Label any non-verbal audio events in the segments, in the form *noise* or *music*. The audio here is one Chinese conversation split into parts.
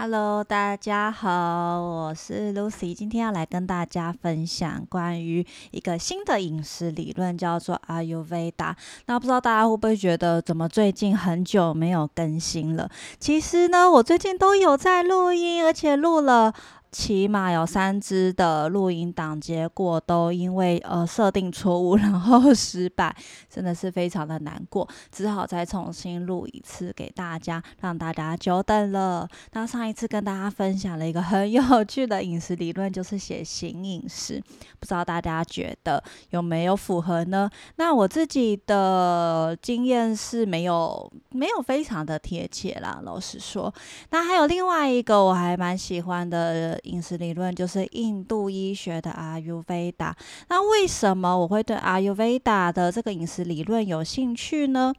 Hello，大家好，我是 Lucy，今天要来跟大家分享关于一个新的饮食理论，叫做 Ayurveda。那不知道大家会不会觉得，怎么最近很久没有更新了？其实呢，我最近都有在录音，而且录了。起码有三支的录音档，结果都因为呃设定错误，然后失败，真的是非常的难过，只好再重新录一次给大家，让大家久等了。那上一次跟大家分享了一个很有趣的饮食理论，就是写型饮食，不知道大家觉得有没有符合呢？那我自己的经验是没有没有非常的贴切啦，老实说。那还有另外一个我还蛮喜欢的。饮食理论就是印度医学的阿尤维达。那为什么我会对阿尤维达的这个饮食理论有兴趣呢？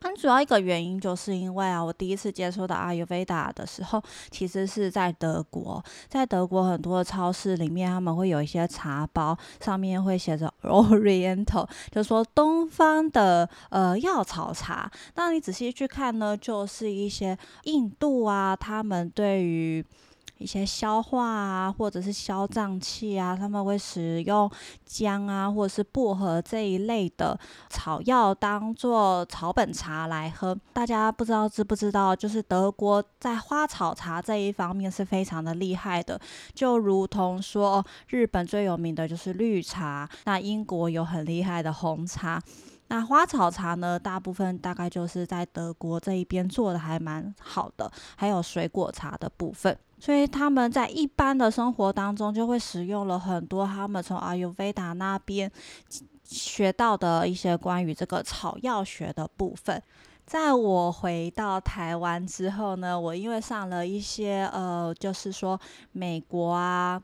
很主要一个原因就是因为啊，我第一次接触到阿尤维达的时候，其实是在德国。在德国很多的超市里面，他们会有一些茶包，上面会写着 *laughs* Oriental，就说东方的呃药草茶。那你仔细去看呢，就是一些印度啊，他们对于一些消化啊，或者是消胀气啊，他们会使用姜啊，或者是薄荷这一类的草药当做草本茶来喝。大家不知道知不知道，就是德国在花草茶这一方面是非常的厉害的。就如同说，日本最有名的就是绿茶，那英国有很厉害的红茶。那花草茶呢，大部分大概就是在德国这一边做的还蛮好的，还有水果茶的部分，所以他们在一般的生活当中就会使用了很多他们从阿尤维达那边学到的一些关于这个草药学的部分。在我回到台湾之后呢，我因为上了一些呃，就是说美国啊。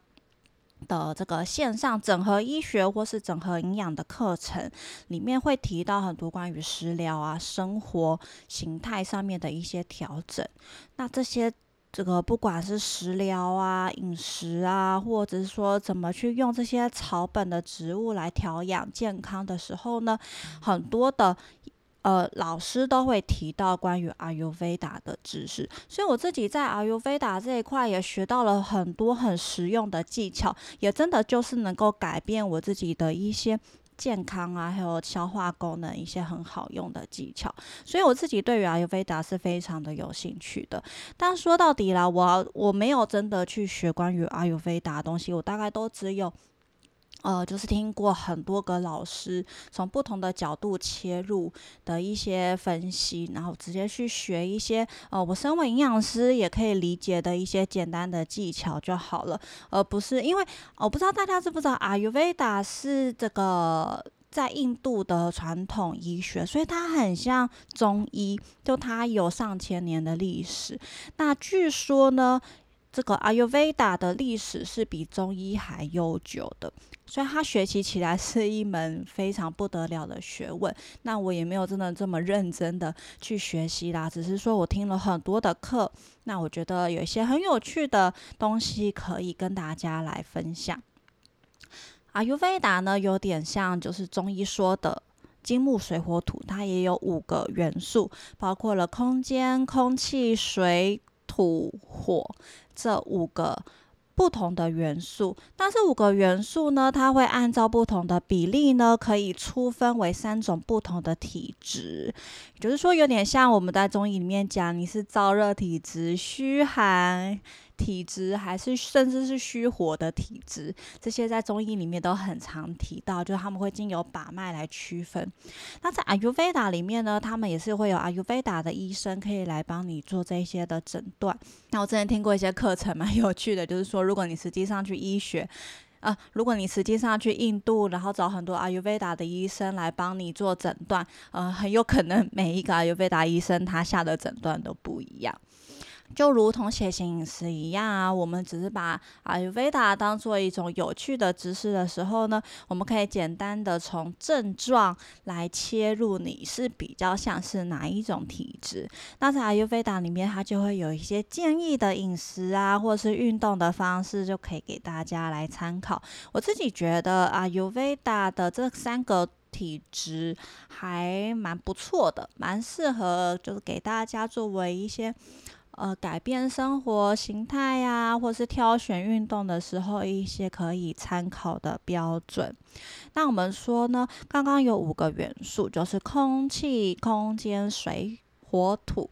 的这个线上整合医学或是整合营养的课程，里面会提到很多关于食疗啊、生活形态上面的一些调整。那这些这个不管是食疗啊、饮食啊，或者是说怎么去用这些草本的植物来调养健康的时候呢，很多的。呃，老师都会提到关于阿尤维达的知识，所以我自己在阿尤维达这一块也学到了很多很实用的技巧，也真的就是能够改变我自己的一些健康啊，还有消化功能一些很好用的技巧，所以我自己对于阿尤菲达是非常的有兴趣的。但说到底啦，我我没有真的去学关于阿尤菲达的东西，我大概都只有。呃，就是听过很多个老师从不同的角度切入的一些分析，然后直接去学一些呃，我身为营养师也可以理解的一些简单的技巧就好了，而不是因为我不知道大家知不知道阿尤维达是这个在印度的传统医学，所以它很像中医，就它有上千年的历史。那据说呢。这个阿尤维达的历史是比中医还悠久的，所以它学习起来是一门非常不得了的学问。那我也没有真的这么认真的去学习啦，只是说我听了很多的课，那我觉得有一些很有趣的东西可以跟大家来分享。阿尤维达呢，有点像就是中医说的金木水火土，它也有五个元素，包括了空间、空气、水。土火这五个不同的元素，那这五个元素呢，它会按照不同的比例呢，可以粗分为三种不同的体质，就是说，有点像我们在中医里面讲，你是燥热体质、虚寒。体质还是甚至是虚火的体质，这些在中医里面都很常提到，就是他们会经由把脉来区分。那在阿尤维达里面呢，他们也是会有阿尤维达的医生可以来帮你做这些的诊断。那我之前听过一些课程蛮有趣的，就是说如果你实际上去医学，啊，如果你实际上去印度，然后找很多阿尤维达的医生来帮你做诊断，呃，很有可能每一个阿尤维达医生他下的诊断都不一样。就如同血型饮食一样啊，我们只是把阿尤维达当做一种有趣的知识的时候呢，我们可以简单的从症状来切入，你是比较像是哪一种体质？那在阿尤维达里面，它就会有一些建议的饮食啊，或者是运动的方式，就可以给大家来参考。我自己觉得阿尤维达的这三个体质还蛮不错的，蛮适合就是给大家作为一些。呃改变生活形态呀，或是挑选运动的时候一些可以参考的标准。那我们说呢，刚刚有五个元素，就是空气、空间、水、火、土。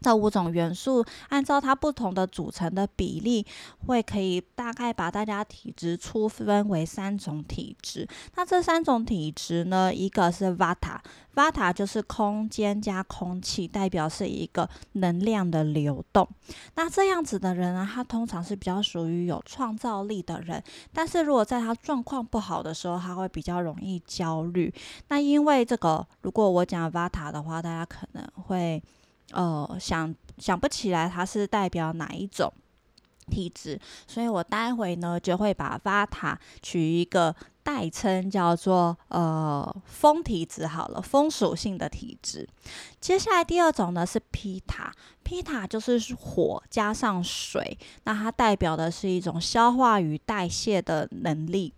这五种元素，按照它不同的组成的比例，会可以大概把大家体质粗分为三种体质。那这三种体质呢，一个是 Vata，Vata 就是空间加空气，代表是一个能量的流动。那这样子的人呢，他通常是比较属于有创造力的人，但是如果在他状况不好的时候，他会比较容易焦虑。那因为这个，如果我讲 Vata 的话，大家可能会。呃，想想不起来它是代表哪一种体质，所以我待会呢就会把 Vata 取一个代称，叫做呃风体质好了，风属性的体质。接下来第二种呢是 Pitta，Pitta 就是火加上水，那它代表的是一种消化与代谢的能力。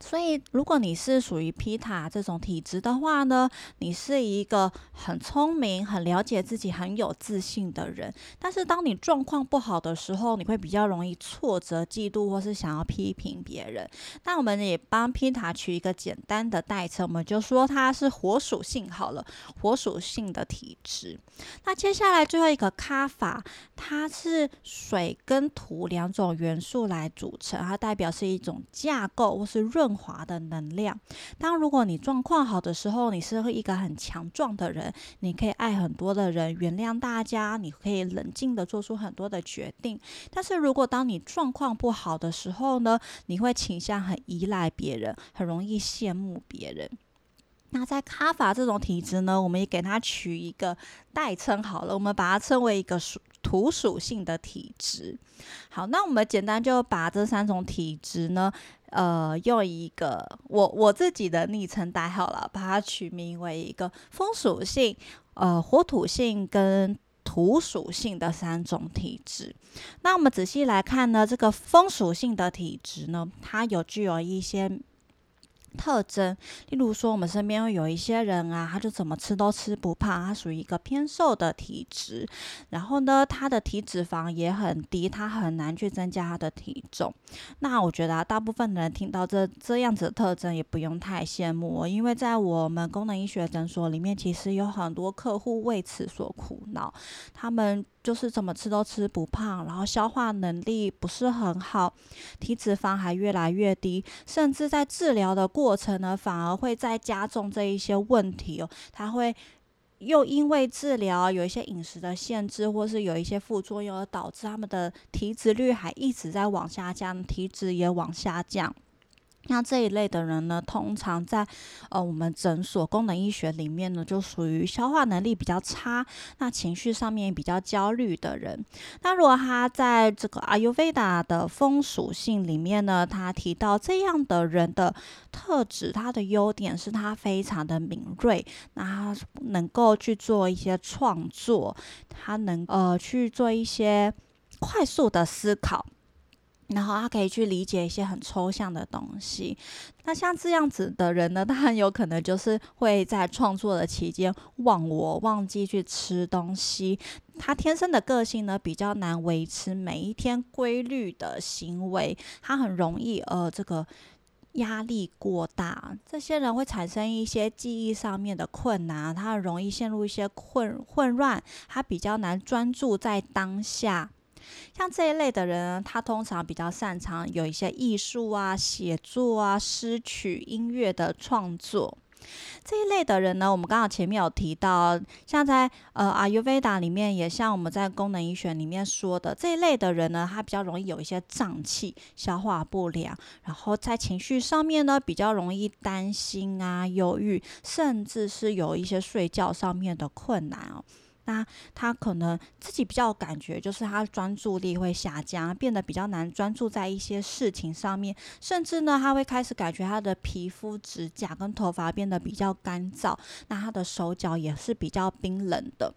所以，如果你是属于皮塔这种体质的话呢，你是一个很聪明、很了解自己、很有自信的人。但是，当你状况不好的时候，你会比较容易挫折、嫉妒，或是想要批评别人。那我们也帮皮塔取一个简单的代称，我们就说它是火属性好了，火属性的体质。那接下来最后一个卡法，它是水跟土两种元素来组成，它代表是一种架构或是。润滑的能量。当如果你状况好的时候，你是一个很强壮的人，你可以爱很多的人，原谅大家，你可以冷静的做出很多的决定。但是如果当你状况不好的时候呢，你会倾向很依赖别人，很容易羡慕别人。那在卡法这种体质呢，我们也给它取一个代称好了，我们把它称为一个属土属性的体质。好，那我们简单就把这三种体质呢。呃，用一个我我自己的昵称代号了，把它取名为一个风属性、呃火土性跟土属性的三种体质。那我们仔细来看呢，这个风属性的体质呢，它有具有一些。特征，例如说，我们身边有一些人啊，他就怎么吃都吃不胖，他属于一个偏瘦的体质。然后呢，他的体脂肪也很低，他很难去增加他的体重。那我觉得，大部分的人听到这这样子的特征，也不用太羡慕，因为在我们功能医学诊所里面，其实有很多客户为此所苦恼，他们。就是怎么吃都吃不胖，然后消化能力不是很好，体脂肪还越来越低，甚至在治疗的过程呢，反而会再加重这一些问题哦。他会又因为治疗有一些饮食的限制，或是有一些副作用，而导致他们的体脂率还一直在往下降，体脂也往下降。那这一类的人呢，通常在呃我们诊所功能医学里面呢，就属于消化能力比较差，那情绪上面比较焦虑的人。那如果他在这个阿尤维达的风属性里面呢，他提到这样的人的特质，他的优点是他非常的敏锐，那他能够去做一些创作，他能呃去做一些快速的思考。然后他可以去理解一些很抽象的东西。那像这样子的人呢，他很有可能就是会在创作的期间忘我，忘记去吃东西。他天生的个性呢，比较难维持每一天规律的行为。他很容易呃，这个压力过大，这些人会产生一些记忆上面的困难。他很容易陷入一些混混乱，他比较难专注在当下。像这一类的人，他通常比较擅长有一些艺术啊、写作啊、诗曲、音乐的创作。这一类的人呢，我们刚好前面有提到，像在呃阿尤维达里面，也像我们在功能医学里面说的，这一类的人呢，他比较容易有一些胀气、消化不良，然后在情绪上面呢，比较容易担心啊、忧郁，甚至是有一些睡觉上面的困难哦。那他可能自己比较感觉，就是他专注力会下降，变得比较难专注在一些事情上面，甚至呢，他会开始感觉他的皮肤、指甲跟头发变得比较干燥，那他的手脚也是比较冰冷的。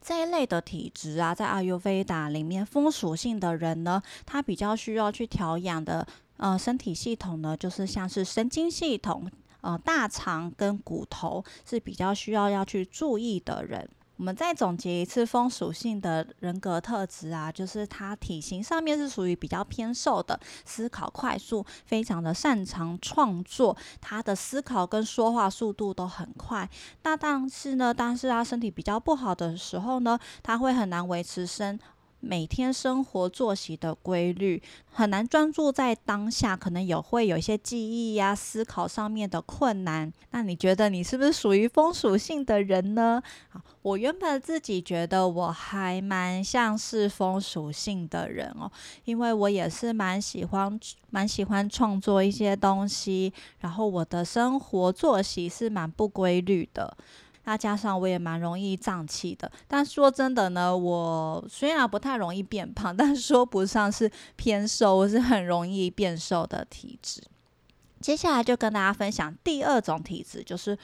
这一类的体质啊，在阿尤菲达里面，风属性的人呢，他比较需要去调养的，呃，身体系统呢，就是像是神经系统，呃，大肠跟骨头是比较需要要去注意的人。我们再总结一次风属性的人格特质啊，就是他体型上面是属于比较偏瘦的，思考快速，非常的擅长创作，他的思考跟说话速度都很快。那但是呢，但是他身体比较不好的时候呢，他会很难维持生。每天生活作息的规律很难专注在当下，可能也会有一些记忆呀、思考上面的困难。那你觉得你是不是属于风属性的人呢？我原本自己觉得我还蛮像是风属性的人哦，因为我也是蛮喜欢蛮喜欢创作一些东西，然后我的生活作息是蛮不规律的。那加上我也蛮容易胀气的，但说真的呢，我虽然不太容易变胖，但说不上是偏瘦，我是很容易变瘦的体质。接下来就跟大家分享第二种体质，就是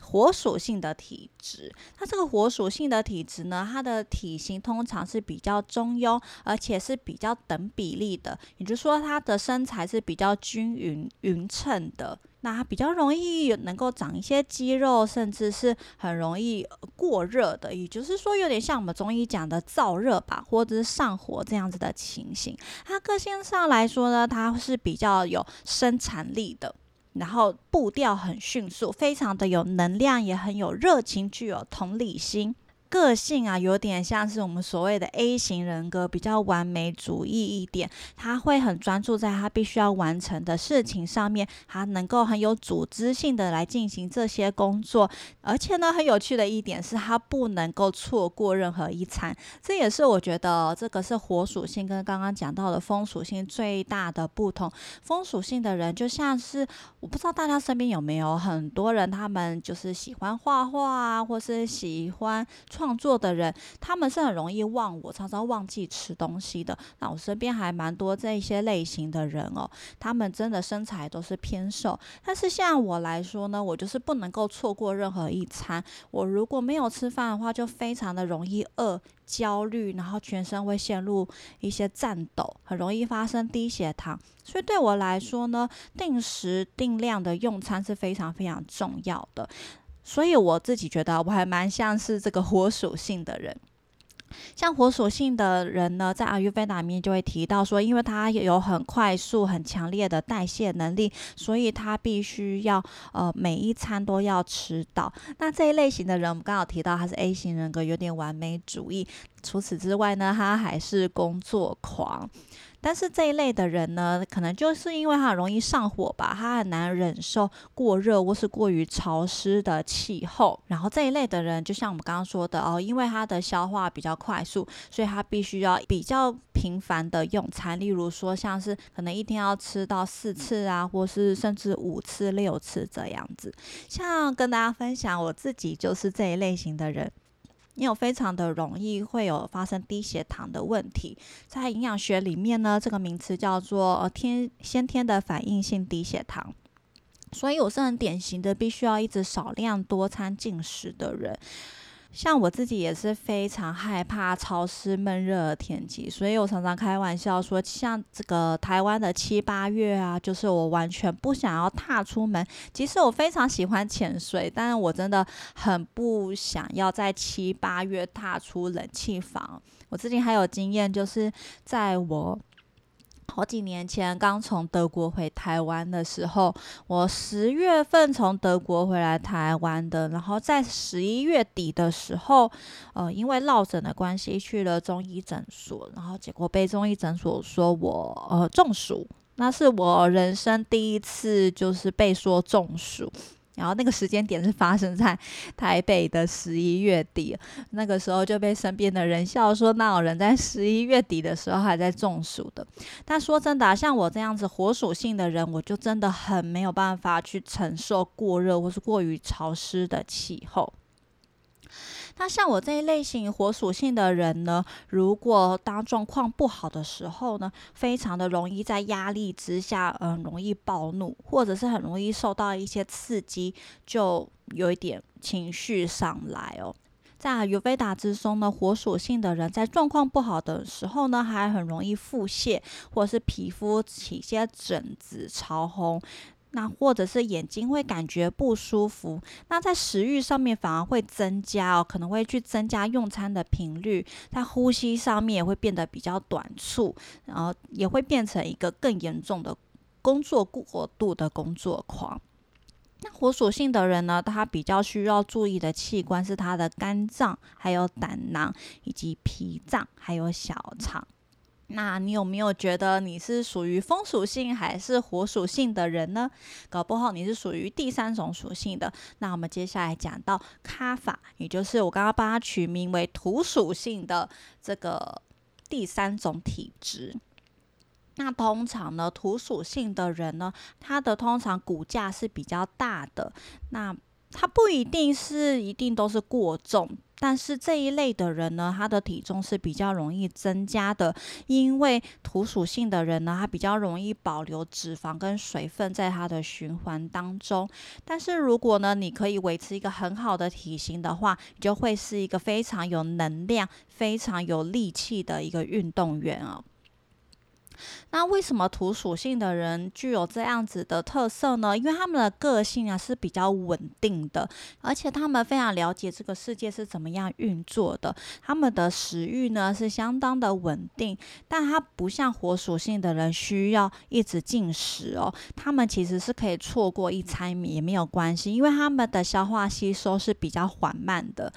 火属性的体质。那这个火属性的体质呢，它的体型通常是比较中庸，而且是比较等比例的，也就是说，它的身材是比较均匀匀称的。那比较容易能够长一些肌肉，甚至是很容易过热的，也就是说有点像我们中医讲的燥热吧，或者是上火这样子的情形。他个性上来说呢，他是比较有生产力的，然后步调很迅速，非常的有能量，也很有热情，具有同理心。个性啊，有点像是我们所谓的 A 型人格，比较完美主义一点。他会很专注在他必须要完成的事情上面，他能够很有组织性的来进行这些工作。而且呢，很有趣的一点是他不能够错过任何一餐。这也是我觉得这个是火属性跟刚刚讲到的风属性最大的不同。风属性的人就像是，我不知道大家身边有没有很多人，他们就是喜欢画画啊，或是喜欢。创作的人，他们是很容易忘我，常常忘记吃东西的。那我身边还蛮多这一些类型的人哦，他们真的身材都是偏瘦。但是像我来说呢，我就是不能够错过任何一餐。我如果没有吃饭的话，就非常的容易饿、焦虑，然后全身会陷入一些颤抖，很容易发生低血糖。所以对我来说呢，定时定量的用餐是非常非常重要的。所以我自己觉得我还蛮像是这个火属性的人，像火属性的人呢，在阿育吠达里面就会提到说，因为他有很快速、很强烈的代谢能力，所以他必须要呃每一餐都要吃到。那这一类型的人，我们刚好提到他是 A 型人格，有点完美主义。除此之外呢，他还是工作狂。但是这一类的人呢，可能就是因为他容易上火吧，他很难忍受过热或是过于潮湿的气候。然后这一类的人，就像我们刚刚说的哦，因为他的消化比较快速，所以他必须要比较频繁的用餐。例如说，像是可能一天要吃到四次啊，或是甚至五次、六次这样子。像跟大家分享，我自己就是这一类型的人。你有非常的容易会有发生低血糖的问题，在营养学里面呢，这个名词叫做天先天的反应性低血糖，所以我是很典型的必须要一直少量多餐进食的人。像我自己也是非常害怕潮湿闷热的天气，所以我常常开玩笑说，像这个台湾的七八月啊，就是我完全不想要踏出门。即使我非常喜欢潜水，但是我真的很不想要在七八月踏出冷气房。我最近还有经验，就是在我。好几年前刚从德国回台湾的时候，我十月份从德国回来台湾的，然后在十一月底的时候，呃，因为落枕的关系去了中医诊所，然后结果被中医诊所说我呃中暑，那是我人生第一次就是被说中暑。然后那个时间点是发生在台北的十一月底，那个时候就被身边的人笑说，那有人在十一月底的时候还在中暑的。但说真的，像我这样子火属性的人，我就真的很没有办法去承受过热或是过于潮湿的气候。那像我这一类型火属性的人呢，如果当状况不好的时候呢，非常的容易在压力之下，嗯，容易暴怒，或者是很容易受到一些刺激，就有一点情绪上来哦。在尤菲达之中呢，火属性的人在状况不好的时候呢，还很容易腹泻，或者是皮肤起些疹子、潮红。那或者是眼睛会感觉不舒服，那在食欲上面反而会增加哦，可能会去增加用餐的频率，在呼吸上面也会变得比较短促，然后也会变成一个更严重的工作过度的工作狂。那火属性的人呢，他比较需要注意的器官是他的肝脏、还有胆囊以及脾脏，还有小肠。那你有没有觉得你是属于风属性还是火属性的人呢？搞不好你是属于第三种属性的。那我们接下来讲到卡法，也就是我刚刚帮它取名为土属性的这个第三种体质。那通常呢，土属性的人呢，他的通常骨架是比较大的。那他不一定是一定都是过重。但是这一类的人呢，他的体重是比较容易增加的，因为土属性的人呢，他比较容易保留脂肪跟水分在他的循环当中。但是如果呢，你可以维持一个很好的体型的话，你就会是一个非常有能量、非常有力气的一个运动员啊。那为什么土属性的人具有这样子的特色呢？因为他们的个性啊是比较稳定的，而且他们非常了解这个世界是怎么样运作的。他们的食欲呢是相当的稳定，但他不像火属性的人需要一直进食哦。他们其实是可以错过一餐米也没有关系，因为他们的消化吸收是比较缓慢的。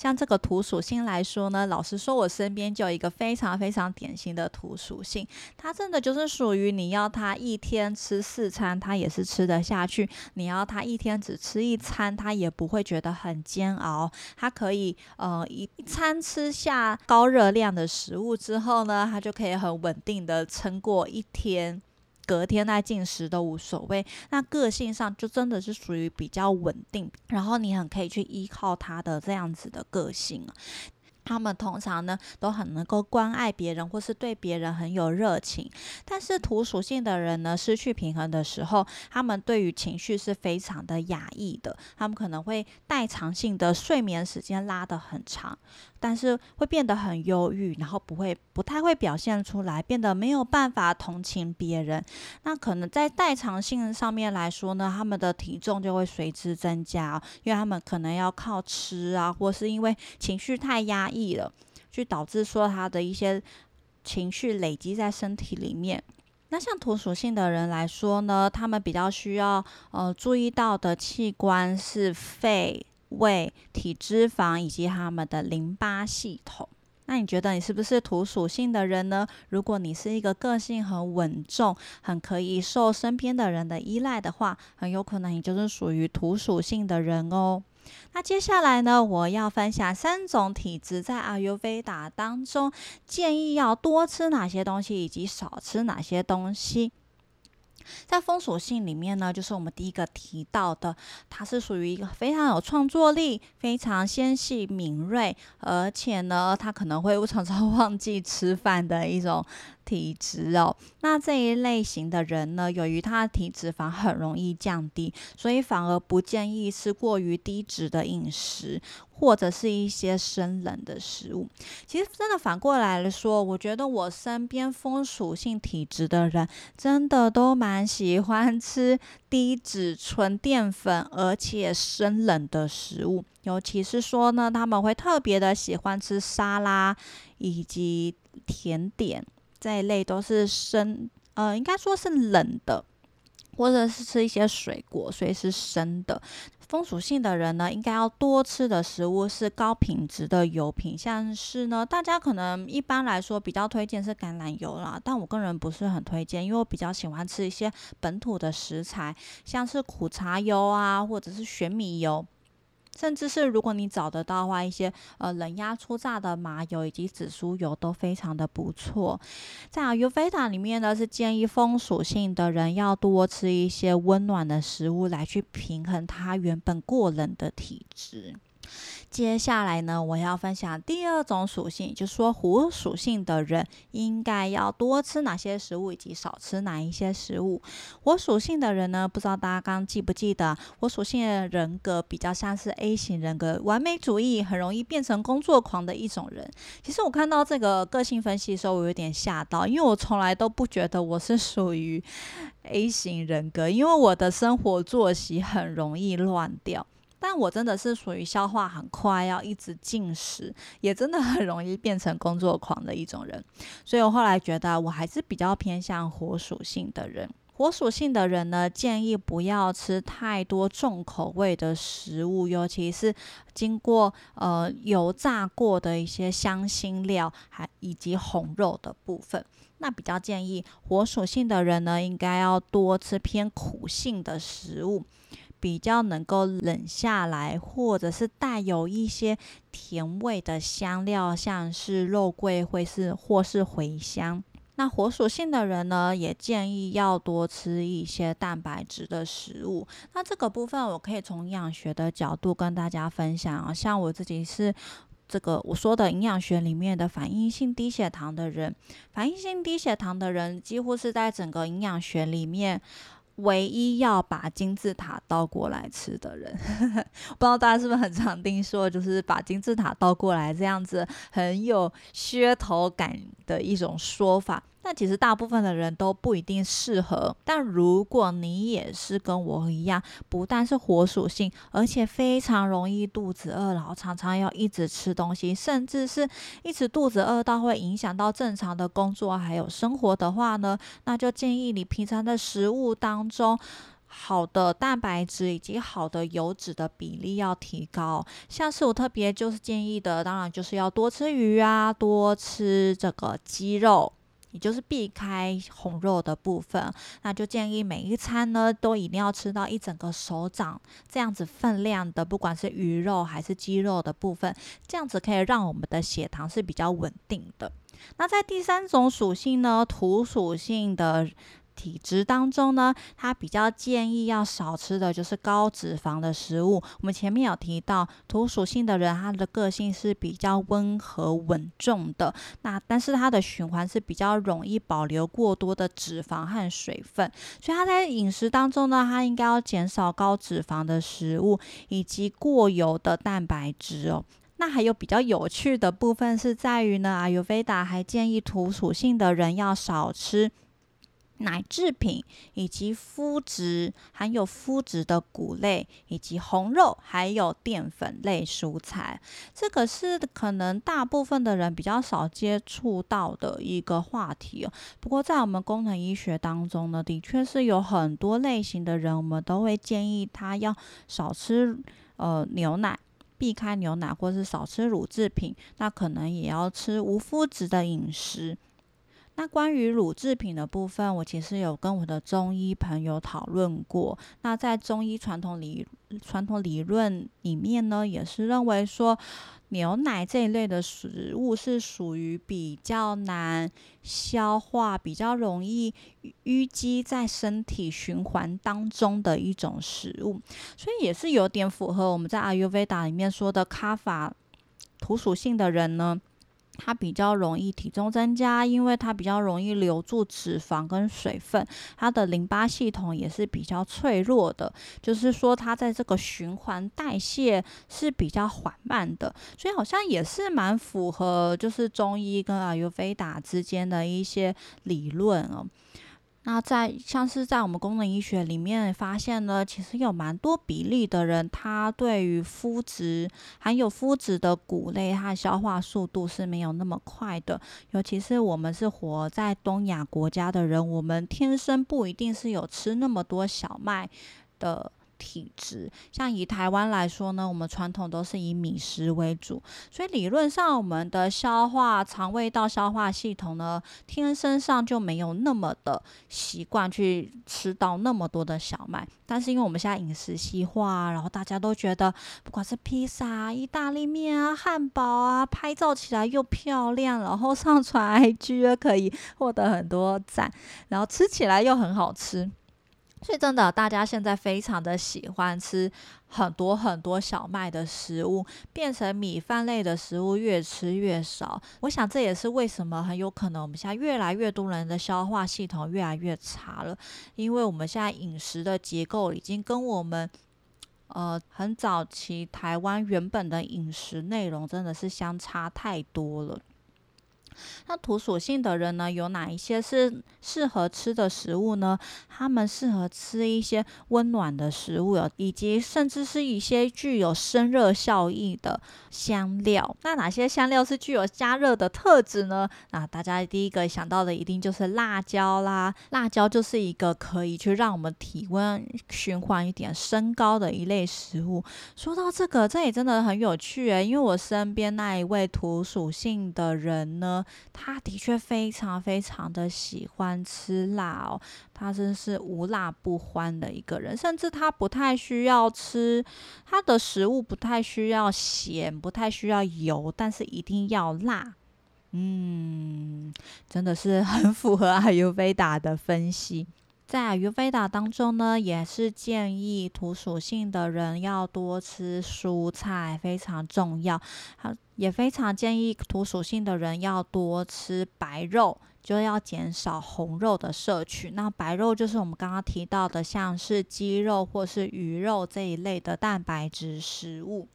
像这个土属性来说呢，老实说，我身边就有一个非常非常典型的土属性，它真的就是属于你要它一天吃四餐，它也是吃得下去；你要它一天只吃一餐，它也不会觉得很煎熬。它可以呃一餐吃下高热量的食物之后呢，它就可以很稳定的撑过一天。隔天再进食都无所谓，那个性上就真的是属于比较稳定，然后你很可以去依靠他的这样子的个性他们通常呢都很能够关爱别人，或是对别人很有热情。但是土属性的人呢，失去平衡的时候，他们对于情绪是非常的压抑的。他们可能会代偿性的睡眠时间拉得很长，但是会变得很忧郁，然后不会不太会表现出来，变得没有办法同情别人。那可能在代偿性上面来说呢，他们的体重就会随之增加，因为他们可能要靠吃啊，或是因为情绪太压抑。了，去导致说他的一些情绪累积在身体里面。那像土属性的人来说呢，他们比较需要呃注意到的器官是肺、胃、体脂肪以及他们的淋巴系统。那你觉得你是不是土属性的人呢？如果你是一个个性很稳重、很可以受身边的人的依赖的话，很有可能你就是属于土属性的人哦。那接下来呢，我要分享三种体质在阿尤菲达当中建议要多吃哪些东西，以及少吃哪些东西。在封属性里面呢，就是我们第一个提到的，它是属于一个非常有创作力、非常纤细敏锐，而且呢，它可能会 *laughs* 常常忘记吃饭的一种。体质哦，那这一类型的人呢，由于他的体脂肪很容易降低，所以反而不建议吃过于低脂的饮食，或者是一些生冷的食物。其实真的反过来说，我觉得我身边风属性体质的人，真的都蛮喜欢吃低脂纯淀粉，而且生冷的食物。尤其是说呢，他们会特别的喜欢吃沙拉以及甜点。这一类都是生，呃，应该说是冷的，或者是吃一些水果，所以是生的。风属性的人呢，应该要多吃的食物是高品质的油品，像是呢，大家可能一般来说比较推荐是橄榄油啦，但我个人不是很推荐，因为我比较喜欢吃一些本土的食材，像是苦茶油啊，或者是玄米油。甚至是如果你找得到的话，一些呃冷压初榨的麻油以及紫苏油都非常的不错。在阿尤菲塔里面呢，是建议风属性的人要多吃一些温暖的食物来去平衡它原本过冷的体质。接下来呢，我要分享第二种属性，就是说火属性的人应该要多吃哪些食物，以及少吃哪一些食物。火属性的人呢，不知道大家刚记不记得，火属性的人格比较像是 A 型人格，完美主义，很容易变成工作狂的一种人。其实我看到这个个性分析的时候，我有点吓到，因为我从来都不觉得我是属于 A 型人格，因为我的生活作息很容易乱掉。但我真的是属于消化很快，要一直进食，也真的很容易变成工作狂的一种人。所以我后来觉得，我还是比较偏向火属性的人。火属性的人呢，建议不要吃太多重口味的食物，尤其是经过呃油炸过的一些香辛料，还以及红肉的部分。那比较建议火属性的人呢，应该要多吃偏苦性的食物。比较能够冷下来，或者是带有一些甜味的香料，像是肉桂，会是或是茴香。那火属性的人呢，也建议要多吃一些蛋白质的食物。那这个部分，我可以从营养学的角度跟大家分享啊。像我自己是这个我说的营养学里面的反应性低血糖的人，反应性低血糖的人几乎是在整个营养学里面。唯一要把金字塔倒过来吃的人，*laughs* 不知道大家是不是很常听说，就是把金字塔倒过来这样子，很有噱头感的一种说法。但其实大部分的人都不一定适合。但如果你也是跟我一样，不但是火属性，而且非常容易肚子饿，然后常常要一直吃东西，甚至是一直肚子饿到会影响到正常的工作还有生活的话呢，那就建议你平常的食物当中，好的蛋白质以及好的油脂的比例要提高。像是我特别就是建议的，当然就是要多吃鱼啊，多吃这个鸡肉。也就是避开红肉的部分，那就建议每一餐呢都一定要吃到一整个手掌这样子分量的，不管是鱼肉还是鸡肉的部分，这样子可以让我们的血糖是比较稳定的。那在第三种属性呢，土属性的。体质当中呢，他比较建议要少吃的就是高脂肪的食物。我们前面有提到，土属性的人，他的个性是比较温和稳重的。那但是他的循环是比较容易保留过多的脂肪和水分，所以他在饮食当中呢，他应该要减少高脂肪的食物以及过油的蛋白质哦。那还有比较有趣的部分是在于呢，阿尤菲达还建议土属性的人要少吃。奶制品以及麸质含有麸质的谷类，以及红肉，还有淀粉类蔬菜，这个是可能大部分的人比较少接触到的一个话题哦。不过在我们功能医学当中呢，的确是有很多类型的人，我们都会建议他要少吃呃牛奶，避开牛奶，或是少吃乳制品，那可能也要吃无麸质的饮食。那关于乳制品的部分，我其实有跟我的中医朋友讨论过。那在中医传统理传统理论里面呢，也是认为说牛奶这一类的食物是属于比较难消化、比较容易淤积在身体循环当中的一种食物，所以也是有点符合我们在阿尤维达里面说的卡法土属性的人呢。它比较容易体重增加，因为它比较容易留住脂肪跟水分。它的淋巴系统也是比较脆弱的，就是说它在这个循环代谢是比较缓慢的，所以好像也是蛮符合就是中医跟阿尤菲达之间的一些理论哦。那在像是在我们功能医学里面发现呢，其实有蛮多比例的人，他对于麸质含有麸质的谷类，它消化速度是没有那么快的。尤其是我们是活在东亚国家的人，我们天生不一定是有吃那么多小麦的。体质像以台湾来说呢，我们传统都是以米食为主，所以理论上我们的消化肠胃道消化系统呢，天生上就没有那么的习惯去吃到那么多的小麦。但是因为我们现在饮食西化，然后大家都觉得不管是披萨、意大利面啊、汉堡啊，拍照起来又漂亮，然后上传 IG 可以获得很多赞，然后吃起来又很好吃。所以真的，大家现在非常的喜欢吃很多很多小麦的食物，变成米饭类的食物越吃越少。我想这也是为什么很有可能我们现在越来越多人的消化系统越来越差了，因为我们现在饮食的结构已经跟我们呃很早期台湾原本的饮食内容真的是相差太多了。那土属性的人呢，有哪一些是适合吃的食物呢？他们适合吃一些温暖的食物，以及甚至是一些具有生热效益的香料。那哪些香料是具有加热的特质呢？那大家第一个想到的一定就是辣椒啦。辣椒就是一个可以去让我们体温循环一点升高的一类食物。说到这个，这也真的很有趣诶，因为我身边那一位土属性的人呢。他的确非常非常的喜欢吃辣哦，他真是无辣不欢的一个人，甚至他不太需要吃他的食物，不太需要咸，不太需要油，但是一定要辣。嗯，真的是很符合 *laughs* 阿尤菲达的分析。在阿尤菲达当中呢，也是建议土属性的人要多吃蔬菜，非常重要。好。也非常建议土属性的人要多吃白肉，就要减少红肉的摄取。那白肉就是我们刚刚提到的，像是鸡肉或是鱼肉这一类的蛋白质食物。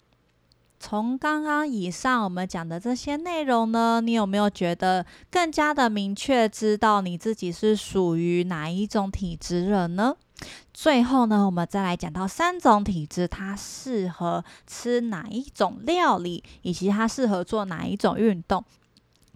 从刚刚以上我们讲的这些内容呢，你有没有觉得更加的明确知道你自己是属于哪一种体质了呢？最后呢，我们再来讲到三种体质，它适合吃哪一种料理，以及它适合做哪一种运动。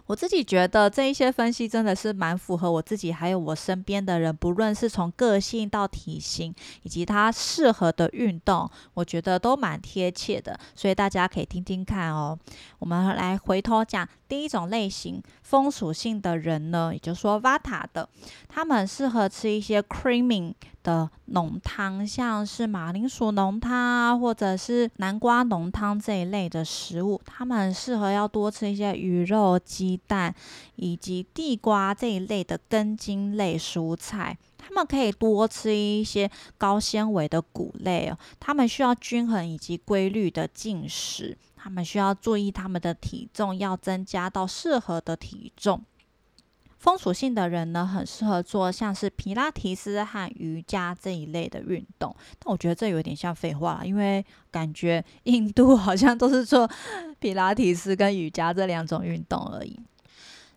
我自己觉得这一些分析真的是蛮符合我自己，还有我身边的人，不论是从个性到体型，以及他适合的运动，我觉得都蛮贴切的，所以大家可以听听看哦。我们来回头讲第一种类型，风属性的人呢，也就是说 Vata 的，他们适合吃一些 creaming。的浓汤，像是马铃薯浓汤啊，或者是南瓜浓汤这一类的食物，他们很适合要多吃一些鱼肉、鸡蛋以及地瓜这一类的根茎类蔬菜。他们可以多吃一些高纤维的谷类哦。他们需要均衡以及规律的进食，他们需要注意他们的体重要增加到适合的体重。风属性的人呢，很适合做像是皮拉提斯和瑜伽这一类的运动。但我觉得这有点像废话，因为感觉印度好像都是做 *laughs* 皮拉提斯跟瑜伽这两种运动而已。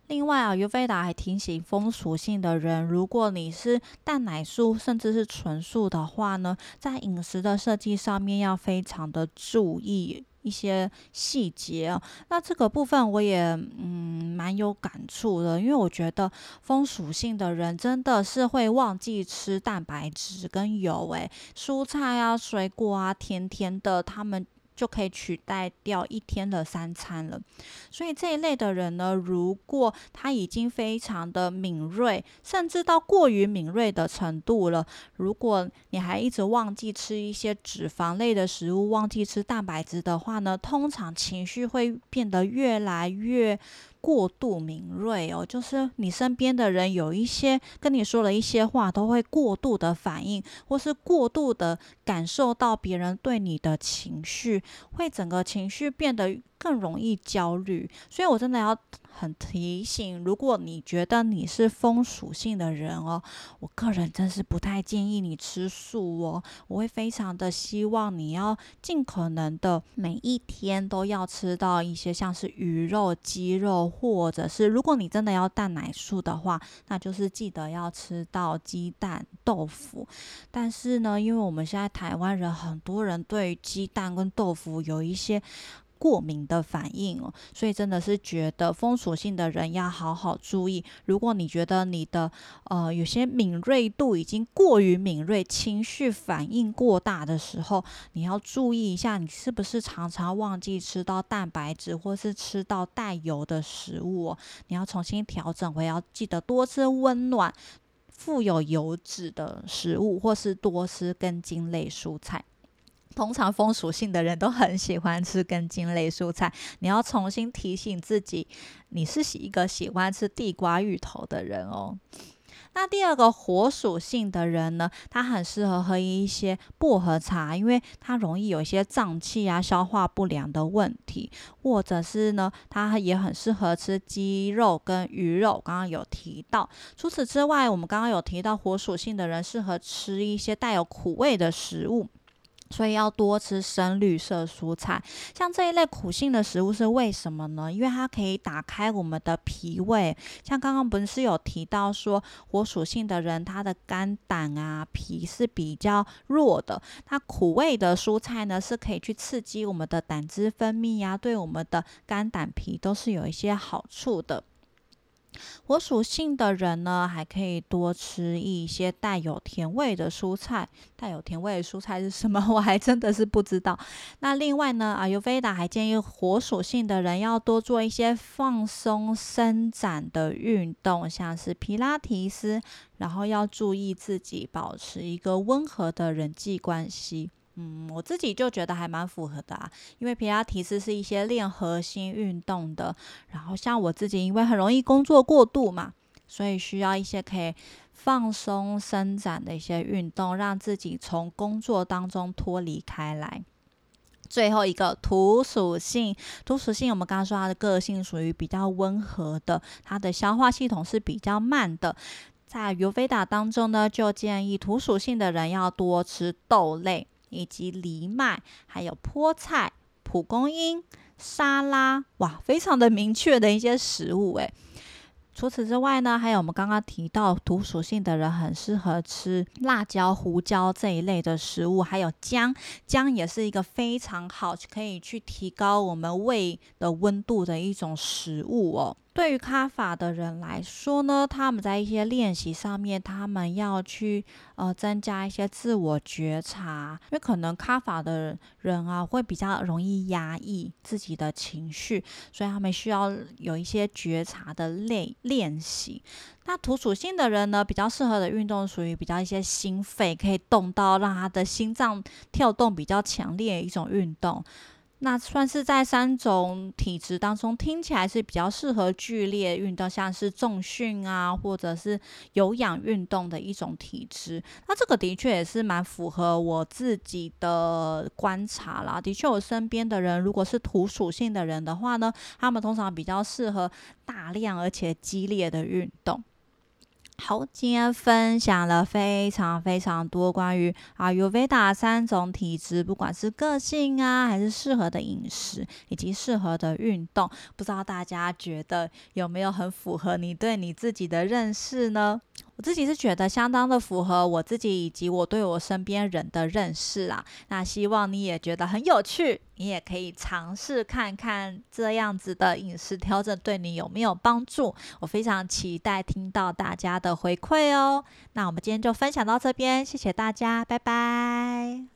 另外啊，尤菲达还提醒风属性的人，如果你是蛋奶素甚至是纯素的话呢，在饮食的设计上面要非常的注意。一些细节哦，那这个部分我也嗯蛮有感触的，因为我觉得风属性的人真的是会忘记吃蛋白质跟油，诶，蔬菜啊、水果啊，甜甜的，他们。就可以取代掉一天的三餐了，所以这一类的人呢，如果他已经非常的敏锐，甚至到过于敏锐的程度了，如果你还一直忘记吃一些脂肪类的食物，忘记吃蛋白质的话呢，通常情绪会变得越来越。过度敏锐哦，就是你身边的人有一些跟你说了一些话，都会过度的反应，或是过度的感受到别人对你的情绪，会整个情绪变得更容易焦虑。所以我真的要。很提醒，如果你觉得你是风属性的人哦，我个人真是不太建议你吃素哦。我会非常的希望你要尽可能的每一天都要吃到一些像是鱼肉、鸡肉，或者是如果你真的要蛋奶素的话，那就是记得要吃到鸡蛋、豆腐。但是呢，因为我们现在台湾人很多人对鸡蛋跟豆腐有一些。过敏的反应哦，所以真的是觉得风属性的人要好好注意。如果你觉得你的呃有些敏锐度已经过于敏锐，情绪反应过大的时候，你要注意一下，你是不是常常忘记吃到蛋白质或是吃到带油的食物哦？你要重新调整，回，要记得多吃温暖、富有油脂的食物，或是多吃根茎类蔬菜。通常风属性的人都很喜欢吃根茎类蔬菜，*laughs* 你要重新提醒自己，你是一个喜欢吃地瓜芋头的人哦。那第二个火属性的人呢，他很适合喝一些薄荷茶，因为他容易有一些胀气啊、消化不良的问题，或者是呢，他也很适合吃鸡肉跟鱼肉。刚刚有提到，除此之外，我们刚刚有提到火属性的人适合吃一些带有苦味的食物。所以要多吃深绿色蔬菜，像这一类苦性的食物是为什么呢？因为它可以打开我们的脾胃。像刚刚不是有提到说，火属性的人他的肝胆啊脾是比较弱的，它苦味的蔬菜呢是可以去刺激我们的胆汁分泌呀，对我们的肝胆脾都是有一些好处的。火属性的人呢，还可以多吃一些带有甜味的蔬菜。带有甜味的蔬菜是什么？*laughs* 我还真的是不知道。那另外呢，阿尤菲达还建议火属性的人要多做一些放松伸展的运动，像是皮拉提斯，然后要注意自己保持一个温和的人际关系。嗯，我自己就觉得还蛮符合的啊，因为皮拉提斯是一些练核心运动的，然后像我自己，因为很容易工作过度嘛，所以需要一些可以放松伸展的一些运动，让自己从工作当中脱离开来。最后一个土属性，土属性我们刚刚说它的个性属于比较温和的，它的消化系统是比较慢的，在尤菲达当中呢，就建议土属性的人要多吃豆类。以及藜麦，还有菠菜、蒲公英、沙拉，哇，非常的明确的一些食物诶。除此之外呢，还有我们刚刚提到土属性的人很适合吃辣椒、胡椒这一类的食物，还有姜，姜也是一个非常好可以去提高我们胃的温度的一种食物哦。对于卡法的人来说呢，他们在一些练习上面，他们要去呃增加一些自我觉察，因为可能卡法的人啊会比较容易压抑自己的情绪，所以他们需要有一些觉察的练练习。那土属性的人呢，比较适合的运动属于比较一些心肺可以动到让他的心脏跳动比较强烈的一种运动。那算是在三种体质当中，听起来是比较适合剧烈运动，像是重训啊，或者是有氧运动的一种体质。那这个的确也是蛮符合我自己的观察啦。的确，我身边的人如果是土属性的人的话呢，他们通常比较适合大量而且激烈的运动。好，今天分享了非常非常多关于啊 u v 达三种体质，不管是个性啊，还是适合的饮食以及适合的运动，不知道大家觉得有没有很符合你对你自己的认识呢？自己是觉得相当的符合我自己以及我对我身边人的认识啊。那希望你也觉得很有趣，你也可以尝试看看这样子的饮食调整对你有没有帮助。我非常期待听到大家的回馈哦。那我们今天就分享到这边，谢谢大家，拜拜。